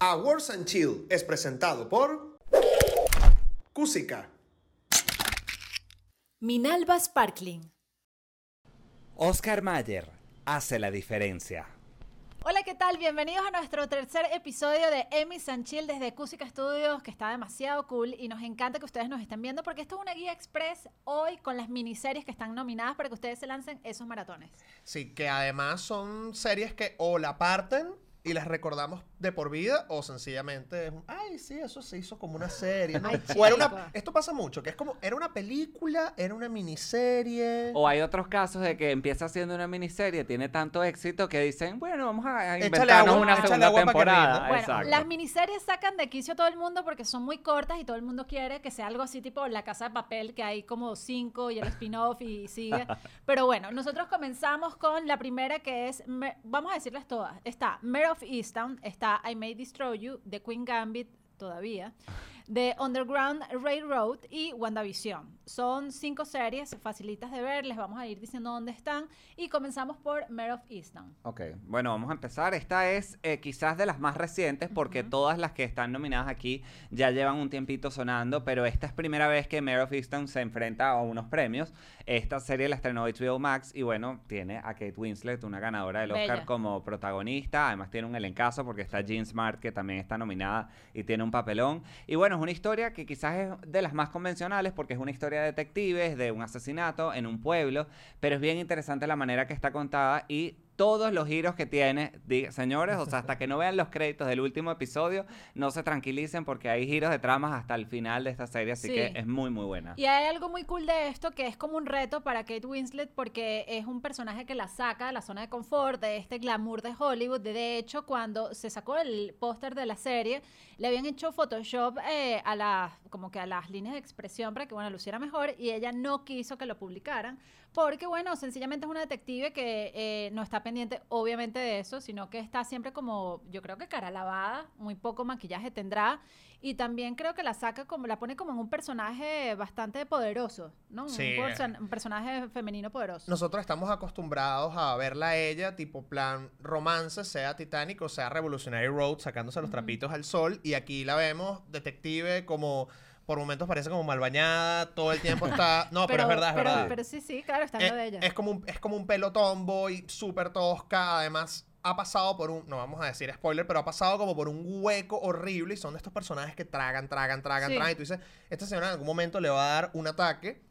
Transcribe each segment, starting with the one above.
Awards and Chill es presentado por Cusica. Minalba Sparkling. Oscar Mayer hace la diferencia. Hola, ¿qué tal? Bienvenidos a nuestro tercer episodio de Emmy Sanchil desde Cusica Studios, que está demasiado cool y nos encanta que ustedes nos estén viendo porque esto es una guía express hoy con las miniseries que están nominadas para que ustedes se lancen esos maratones. Sí, que además son series que o la parten y las recordamos de por vida o sencillamente es un, ay, sí, eso se hizo como una serie. ¿no? Ay, o era una, esto pasa mucho, que es como, era una película, era una miniserie. O hay otros casos de que empieza siendo una miniserie, tiene tanto éxito que dicen, bueno, vamos a inventarnos agua- una segunda agua pa' que temporada. Bueno, Exacto. las miniseries sacan de quicio a todo el mundo porque son muy cortas y todo el mundo quiere que sea algo así tipo La Casa de Papel, que hay como cinco y el spin-off y sigue. Pero bueno, nosotros comenzamos con la primera que es, Me- vamos a decirles todas. Está Mare of Easttown, está I May Destroy You, The Queen Gambit, todavía, The Underground Railroad y WandaVision. Son cinco series facilitas de ver, les vamos a ir diciendo dónde están y comenzamos por Mare of Easttown. Ok, bueno, vamos a empezar. Esta es eh, quizás de las más recientes porque todas las que están nominadas aquí ya llevan un tiempito sonando, pero esta es primera vez que Mare of Easttown se enfrenta a unos premios. Esta serie la estrenó HBO Max y bueno, tiene a Kate Winslet, una ganadora del Oscar Bella. como protagonista. Además tiene un elencazo porque está Jean Smart que también está nominada y tiene un papelón. Y bueno, es una historia que quizás es de las más convencionales porque es una historia de detectives, de un asesinato en un pueblo, pero es bien interesante la manera que está contada y todos los giros que tiene, di- señores, o sea, hasta que no vean los créditos del último episodio, no se tranquilicen porque hay giros de tramas hasta el final de esta serie, así Sí. que es muy, muy buena. Y hay algo muy cool de esto que es como un reto para Kate Winslet porque es un personaje que la saca de la zona de confort, de este glamour de Hollywood. De, hecho, cuando se sacó el póster de la serie, le habían hecho Photoshop eh, a las, como que a las líneas de expresión para que, bueno, luciera mejor y ella no quiso que lo publicaran porque, bueno, sencillamente es una detective que eh, no está pendiente, obviamente, de eso, sino que está siempre como, yo creo que cara lavada, muy poco maquillaje tendrá. Y también creo que la saca como, la pone como en un personaje bastante poderoso, ¿no? Un, personaje femenino poderoso. Nosotros estamos acostumbrados a verla a ella, tipo plan romance, sea Titanic o sea Revolutionary Road, sacándose los trapitos al sol. Y aquí la vemos, detective, como por momentos parece como mal bañada, todo el tiempo está. No, pero, es verdad, es pero, verdad. pero sí, sí, claro, está en es, lo de ella. es como un, es como un pelo tomboy, súper tosca. Además, ha pasado por un. No vamos a decir spoiler, pero ha pasado como por un hueco horrible. Y son de estos personajes que tragan, tragan, tragan, Sí. tragan. Y tú dices, esta señora en algún momento le va a dar un ataque.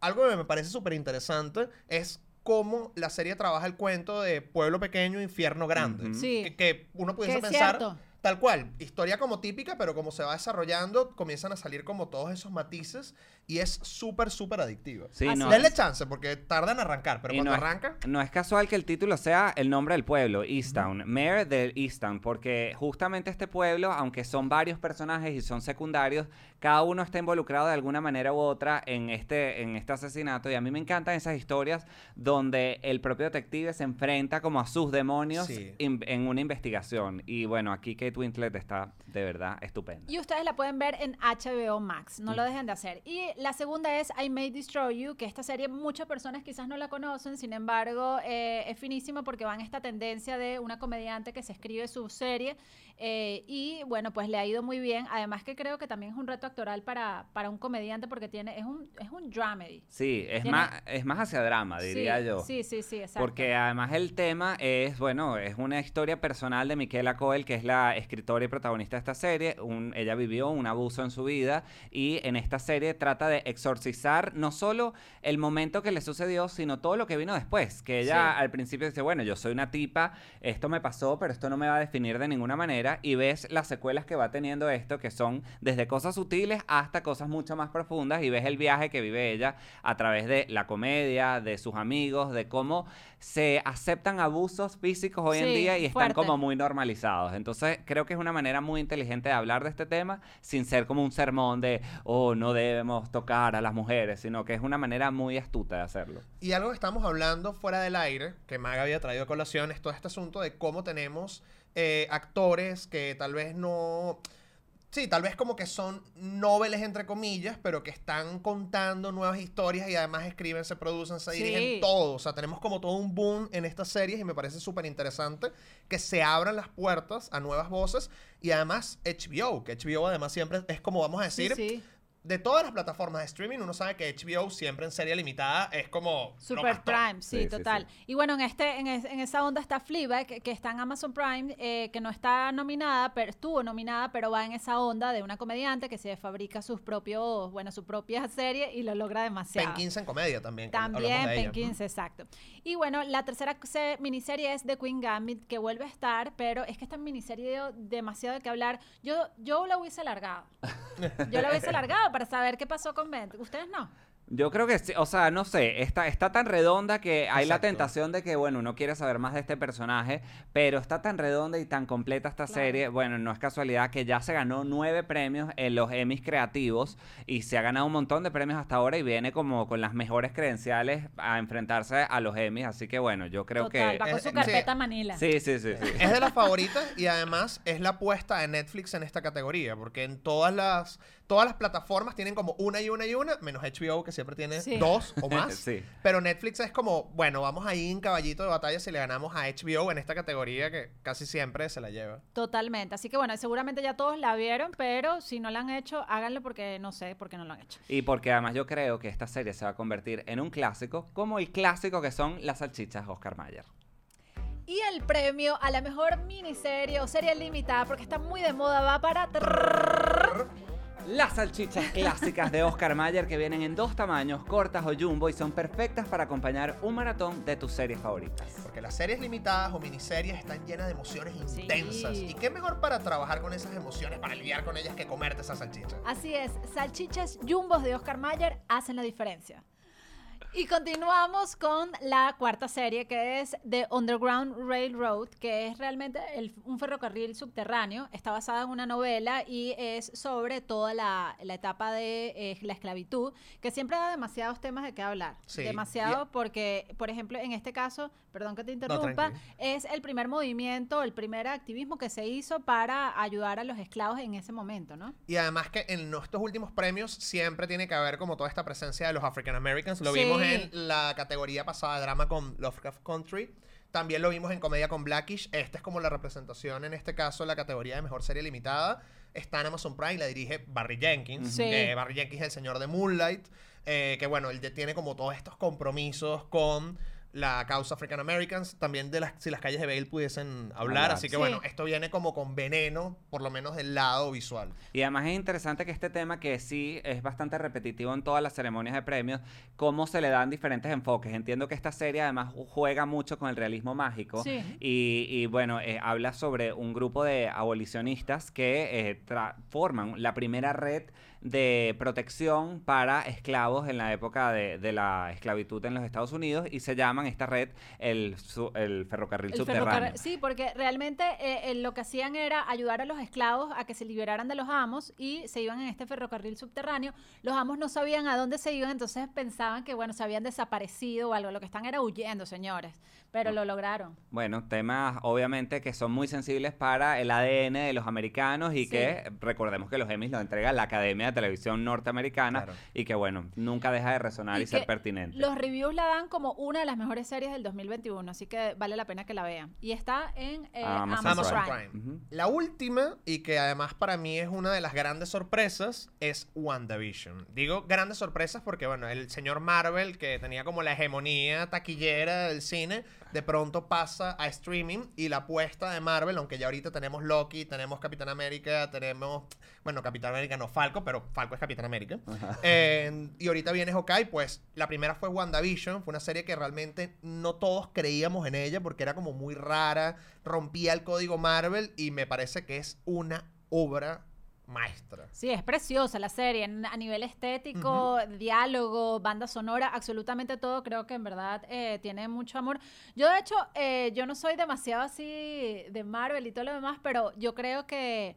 Algo que me parece súper interesante es cómo la serie trabaja el cuento de pueblo pequeño, infierno grande. Sí. Que, que uno pudiese pensar. cierto. Tal cual, historia como típica, pero como se va desarrollando, comienzan a salir como todos esos matices y es súper, súper adictiva. Sí, no, Denle chance porque tarda en arrancar, pero Y cuando no es- arranca, No es casual que el título sea el nombre del pueblo, Easttown, Mayor de Easttown, porque justamente este pueblo, aunque son varios personajes y son secundarios, cada uno está involucrado de alguna manera u otra en este, en este asesinato. Y a mí me encantan esas historias donde el propio detective se enfrenta como a sus demonios Sí. in- en una investigación. Y bueno, aquí Kate Winslet está de verdad estupenda. Y ustedes la pueden ver en HBO Max, no lo dejen de hacer. Y la segunda es I May Destroy You, que esta serie muchas personas quizás no la conocen, sin embargo eh, es finísima porque va en esta tendencia de una comediante que se escribe su serie eh, y bueno, pues le ha ido muy bien. Además que creo que también es un reto actoral para, para un comediante porque tiene, es un, es un dramedy. Sí, es, Tiene- más, es más hacia drama, diría sí, yo. Sí, sí, sí, exacto. Porque además el tema es, bueno, es una historia personal de Miquela Coel, que es la escritora y protagonista de esta serie. Un- ella vivió un abuso en su vida y en esta serie trata de exorcizar no solo el momento que le sucedió, sino todo lo que vino después. Que ella Sí. al principio dice, bueno, yo soy una tipa, esto me pasó, pero esto no me va a definir de ninguna manera. Y ves las secuelas que va teniendo esto, que son desde cosas sutiles hasta cosas mucho más profundas. Y ves el viaje que vive ella a través de la comedia, de sus amigos, de cómo se aceptan abusos físicos hoy en día y están fuerte. como muy normalizados. Entonces, creo que es una manera muy inteligente de hablar de este tema sin ser como un sermón de, oh, no debemos tocar a las mujeres, sino que es una manera muy astuta de hacerlo. Y algo que estamos hablando fuera del aire, que Maga había traído a colación, es todo este asunto de cómo tenemos eh, actores que tal vez no Sí, tal vez como que son noveles entre comillas, pero que están contando nuevas historias y además escriben, se producen, se Sí. dirigen todo. O sea, tenemos como todo un boom en estas series y me parece súper interesante que se abran las puertas a nuevas voces y además HBO, que HBO además siempre es como vamos a Sí, decir, sí. De todas las plataformas de streaming, uno sabe que HBO siempre en serie limitada es como... lo Super. Prime, sí, Sí, sí, total. sí. Y bueno, en este, en, es- en esa onda está Fleabag, que, que está en Amazon Prime, eh, que no está nominada, pero estuvo nominada, pero va en esa onda de una comediante que se fabrica sus propios, bueno, su propia serie y lo logra demasiado. Pen 15 en comedia también. que de También. Pen 15, exacto. Y bueno, la tercera se- miniserie es The Queen Gambit, que vuelve a estar, pero es que esta miniserie dio demasiado de qué hablar. Yo, yo la hubiese alargado. Yo la hubiese alargado para saber qué pasó con Ben. Ustedes no. Yo creo que sí, o sea, no sé, está, está tan redonda que hay la Exacto. tentación de que, bueno, uno quiere saber más de este personaje, pero está tan redonda y tan completa esta Claro. serie, bueno, no es casualidad que ya se ganó nueve premios en los Emmys creativos y se ha ganado un montón de premios hasta ahora y viene como con las mejores credenciales a enfrentarse a los Emmys, así que bueno, yo creo Total, que... va con su sí. carpeta Manila. Sí, sí, sí, sí. Es de las favoritas y además es la apuesta de Netflix en esta categoría, porque en todas las todas las plataformas tienen como una y una y una, menos HBO que siempre tiene Sí. dos o más. Sí. Pero Netflix es como, bueno, vamos ahí en caballito de batalla si le ganamos a HBO en esta categoría que casi siempre se la lleva. Totalmente. Así que bueno, seguramente ya todos la vieron, pero si no la han hecho, háganlo porque no sé por qué no lo han hecho. Y porque además yo creo que esta serie se va a convertir en un clásico, como el clásico que son las salchichas Oscar Mayer. Y el premio a la mejor miniserie o serie limitada, porque está muy de moda, va para... Las salchichas clásicas de Oscar Mayer que vienen en dos tamaños, cortas o jumbo, y son perfectas para acompañar un maratón de tus series favoritas. Porque las series limitadas o miniseries están llenas de emociones Sí. intensas. ¿Y qué mejor para trabajar con esas emociones, para lidiar con ellas que comerte esa salchicha? Así es, salchichas jumbos de Oscar Mayer hacen la diferencia. Y continuamos con la cuarta serie que es The Underground Railroad, que es realmente el- un ferrocarril subterráneo. Está basada en una novela y es sobre toda la, la etapa de eh, la esclavitud, que siempre da demasiados temas de qué hablar. Sí, Demasiado y- porque, por ejemplo, en este caso, perdón que te interrumpa, tranquilo. es el primer movimiento, el primer activismo que se hizo para ayudar a los esclavos en ese momento, ¿no? Y además que en estos últimos premios siempre tiene que haber como toda esta presencia de los African Americans. Lo Sí. vimos en la categoría pasada de drama con Lovecraft Country. También lo vimos en comedia con Blackish. Esta es como la representación, en este caso, la categoría de mejor serie limitada. Está en Amazon Prime, la dirige Barry Jenkins. Sí. Barry Jenkins es el señor de Moonlight. eh, que bueno, él ya tiene como todos estos compromisos con la causa African Americans. También de las, si las calles de Bale pudiesen hablar. Hablar. Así que Sí. bueno, esto viene como con veneno, por lo menos del lado visual. Y además es interesante que este tema, que sí es bastante repetitivo en todas las ceremonias de premios, cómo se le dan diferentes enfoques. Entiendo que esta serie además ju- juega mucho con el realismo mágico. Sí. Y, y, bueno, eh, habla sobre un grupo de abolicionistas que eh, tra- forman la primera red de protección para esclavos en la época de, de la esclavitud en los Estados Unidos y se llaman esta red el, su- el ferrocarril El subterráneo. ferrocarril- sí, porque realmente eh, eh, lo que hacían era ayudar a los esclavos a que se liberaran de los amos y se iban en este ferrocarril subterráneo. Los amos no sabían a dónde se iban, entonces pensaban que, bueno, se habían desaparecido o algo. Lo que están era huyendo, señores. Pero lo lograron. Bueno, temas obviamente que son muy sensibles para el ADN de los americanos y Sí. que recordemos que los Emmys lo entrega la Academia de Televisión Norteamericana Claro. y que bueno, nunca deja de resonar y, ser que pertinente. Los reviews la dan como una de las mejores series del 2021, así que vale la pena que la vean. Y está en eh, Amazon Amazon, Prime. Prime. Ujú. La última, y que además para mí es una de las grandes sorpresas, es WandaVision. Digo grandes sorpresas porque, bueno, el señor Marvel, que tenía como la hegemonía taquillera del cine, de pronto pasa a streaming y la apuesta de Marvel, aunque ya ahorita tenemos Loki, tenemos Capitán América, tenemos, bueno, Capitán América no Falco, pero Falco es Capitán América. Eh, y ahorita viene Hawkeye, pues la primera fue WandaVision, fue una serie que realmente no todos creíamos en ella porque era como muy rara, rompía el código Marvel y me parece que es una obra maestra. Sí, es preciosa la serie, a nivel estético, diálogo, banda sonora, absolutamente todo, creo que en verdad eh, tiene mucho amor. Yo de hecho, eh, yo no soy demasiado así de Marvel y todo lo demás, pero yo creo que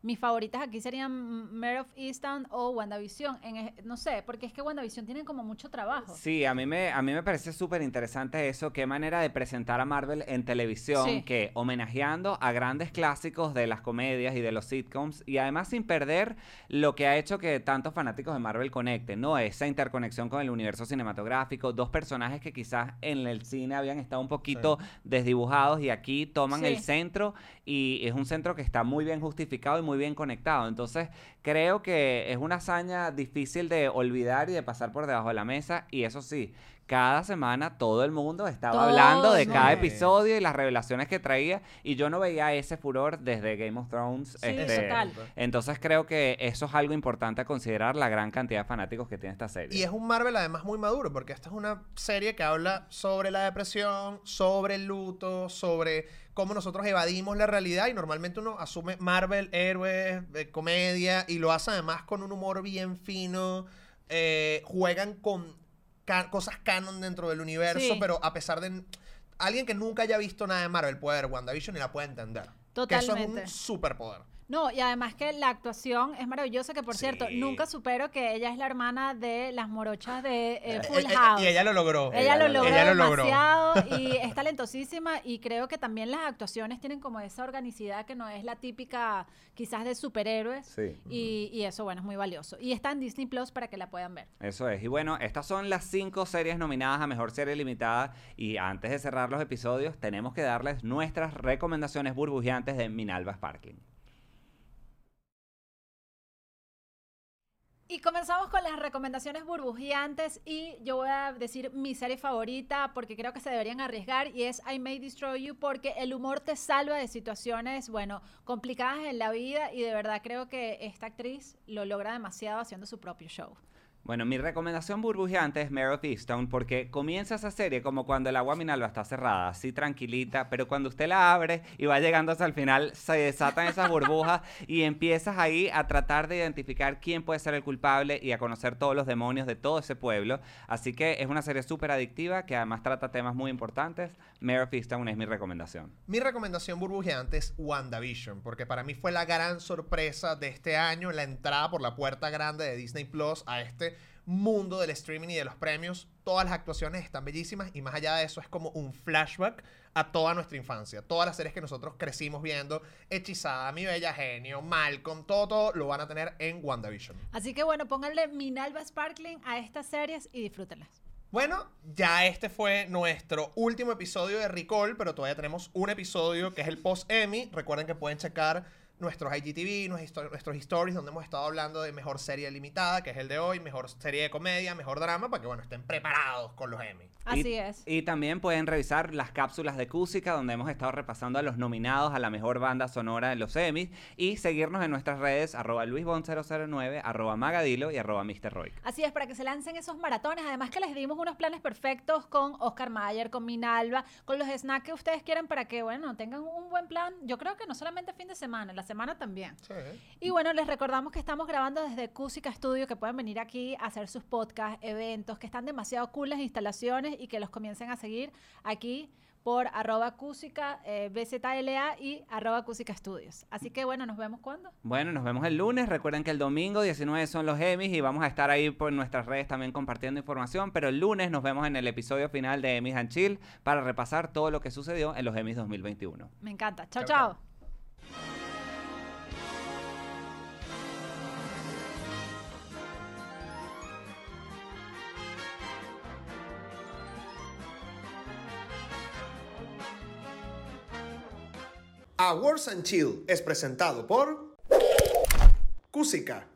mis favoritas aquí serían Mare of Easttown o WandaVision. En, e- no sé, porque es que WandaVision tiene como mucho trabajo. Sí, a mí me, a mí me parece súper interesante eso, qué manera de presentar a Marvel en televisión, Sí. que homenajeando a grandes clásicos de las comedias y de los sitcoms, y además sin perder lo que ha hecho que tantos fanáticos de Marvel conecten, ¿no? Esa interconexión con el universo cinematográfico, dos personajes que quizás en el cine habían estado un poquito desdibujados y aquí toman Sí. el centro y es un centro que está muy bien justificado y muy bien conectado. Entonces, creo que es una hazaña difícil de olvidar y de pasar por debajo de la mesa. Y eso sí, cada semana todo el mundo estaba Todo hablando de cada episodio y las revelaciones que traía. Y yo no veía ese furor desde Game of Thrones. Sí, este, total. Entonces creo que eso es algo importante a considerar, la gran cantidad de fanáticos que tiene esta serie. Y es un Marvel además muy maduro, porque esta es una serie que habla sobre la depresión, sobre el luto, sobre cómo nosotros evadimos la realidad y normalmente uno asume Marvel, héroes, eh, comedia y lo hace además con un humor bien fino, eh, juegan con ca- cosas canon dentro del universo, Sí. pero a pesar de... Alguien que nunca haya visto nada de Marvel puede ver WandaVision y la puede entender. Que eso es Totalmente. un superpoder. No, y además que la actuación es maravillosa, que por Sí. cierto, nunca supero que ella es la hermana de las morochas de eh, Full Eh, eh, House. y ella lo logró. Ella lo logró Ella lo logró. demasiado y es talentosísima y creo que también las actuaciones tienen como esa organicidad que no es la típica quizás de superhéroes Sí. y, y eso bueno es muy valioso y está en Disney Plus para que la puedan ver. Eso es. Y bueno, estas son las cinco series nominadas a Mejor Serie Limitada. Y antes de cerrar los episodios, tenemos que darles nuestras recomendaciones burbujeantes de Minalba Sparkling. Y comenzamos con las recomendaciones burbujeantes y yo voy a decir mi serie favorita porque creo que se deberían arriesgar y es I May Destroy You porque el humor te salva de situaciones, bueno, complicadas en la vida y de verdad creo que esta actriz lo logra demasiado haciendo su propio show. Bueno, mi recomendación burbujeante es Mare of Easttown porque comienza esa serie como cuando el agua Minalba está cerrada, así tranquilita, pero cuando usted la abre y va llegando hasta el final, se desatan esas burbujas y empiezas ahí a tratar de identificar quién puede ser el culpable y a conocer todos los demonios de todo ese pueblo. Así que es una serie súper adictiva que además trata temas muy importantes. Mare of Easttown es mi recomendación. Mi recomendación burbujeante es WandaVision, porque para mí fue la gran sorpresa de este año, la entrada por la puerta grande de Disney Plus a este mundo del streaming y de los premios. Todas las actuaciones están bellísimas y más allá de eso es como un flashback a toda nuestra infancia. Todas las series que nosotros crecimos viendo, Hechizada, Mi Bella Genio, Malcolm, todo, todo lo van a tener en WandaVision. Así que bueno, pónganle Minalba Sparkling a estas series y disfrútenlas. Bueno, ya este fue nuestro último episodio de Recall, pero todavía tenemos un episodio que es el post-Emmy. Recuerden que pueden checar nuestros IGTV, nuestros nuestros stories, donde hemos estado hablando de mejor serie limitada, que es el de hoy, mejor serie de comedia, mejor drama, para que, bueno, estén preparados con los Emmy. Así y, es. Y también pueden revisar las cápsulas de Cúsica, donde hemos estado repasando a los nominados a la mejor banda sonora de los Emmys. Y seguirnos en nuestras redes, arroba luisbon009, arroba magadilo y arroba mrroy. Así es, para que se lancen esos maratones. Además que les dimos unos planes perfectos con Oscar Mayer, con Minalba, con los snacks que ustedes quieran para que, bueno, tengan un buen plan. Yo creo que no solamente fin de semana, la semana también. Sí. Y bueno, les recordamos que estamos grabando desde Cusica Studio, que pueden venir aquí a hacer sus podcasts, eventos, que están demasiado cool las instalaciones y que los comiencen a seguir aquí por arroba Cusica, eh, BZLA y arroba Cusica Studios. Así que bueno, nos vemos cuando. Bueno, nos vemos el lunes. Recuerden que el domingo 19 son los Emmys y vamos a estar ahí por nuestras redes también compartiendo información. Pero el lunes nos vemos en el episodio final de Emmys and Chill para repasar todo lo que sucedió en los Emmys 2021. Me encanta. Chao, Chao, chao. Awards and Chill es presentado por Cusica.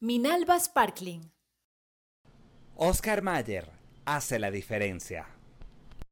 Minalba Sparkling. Oscar Mayer hace la diferencia.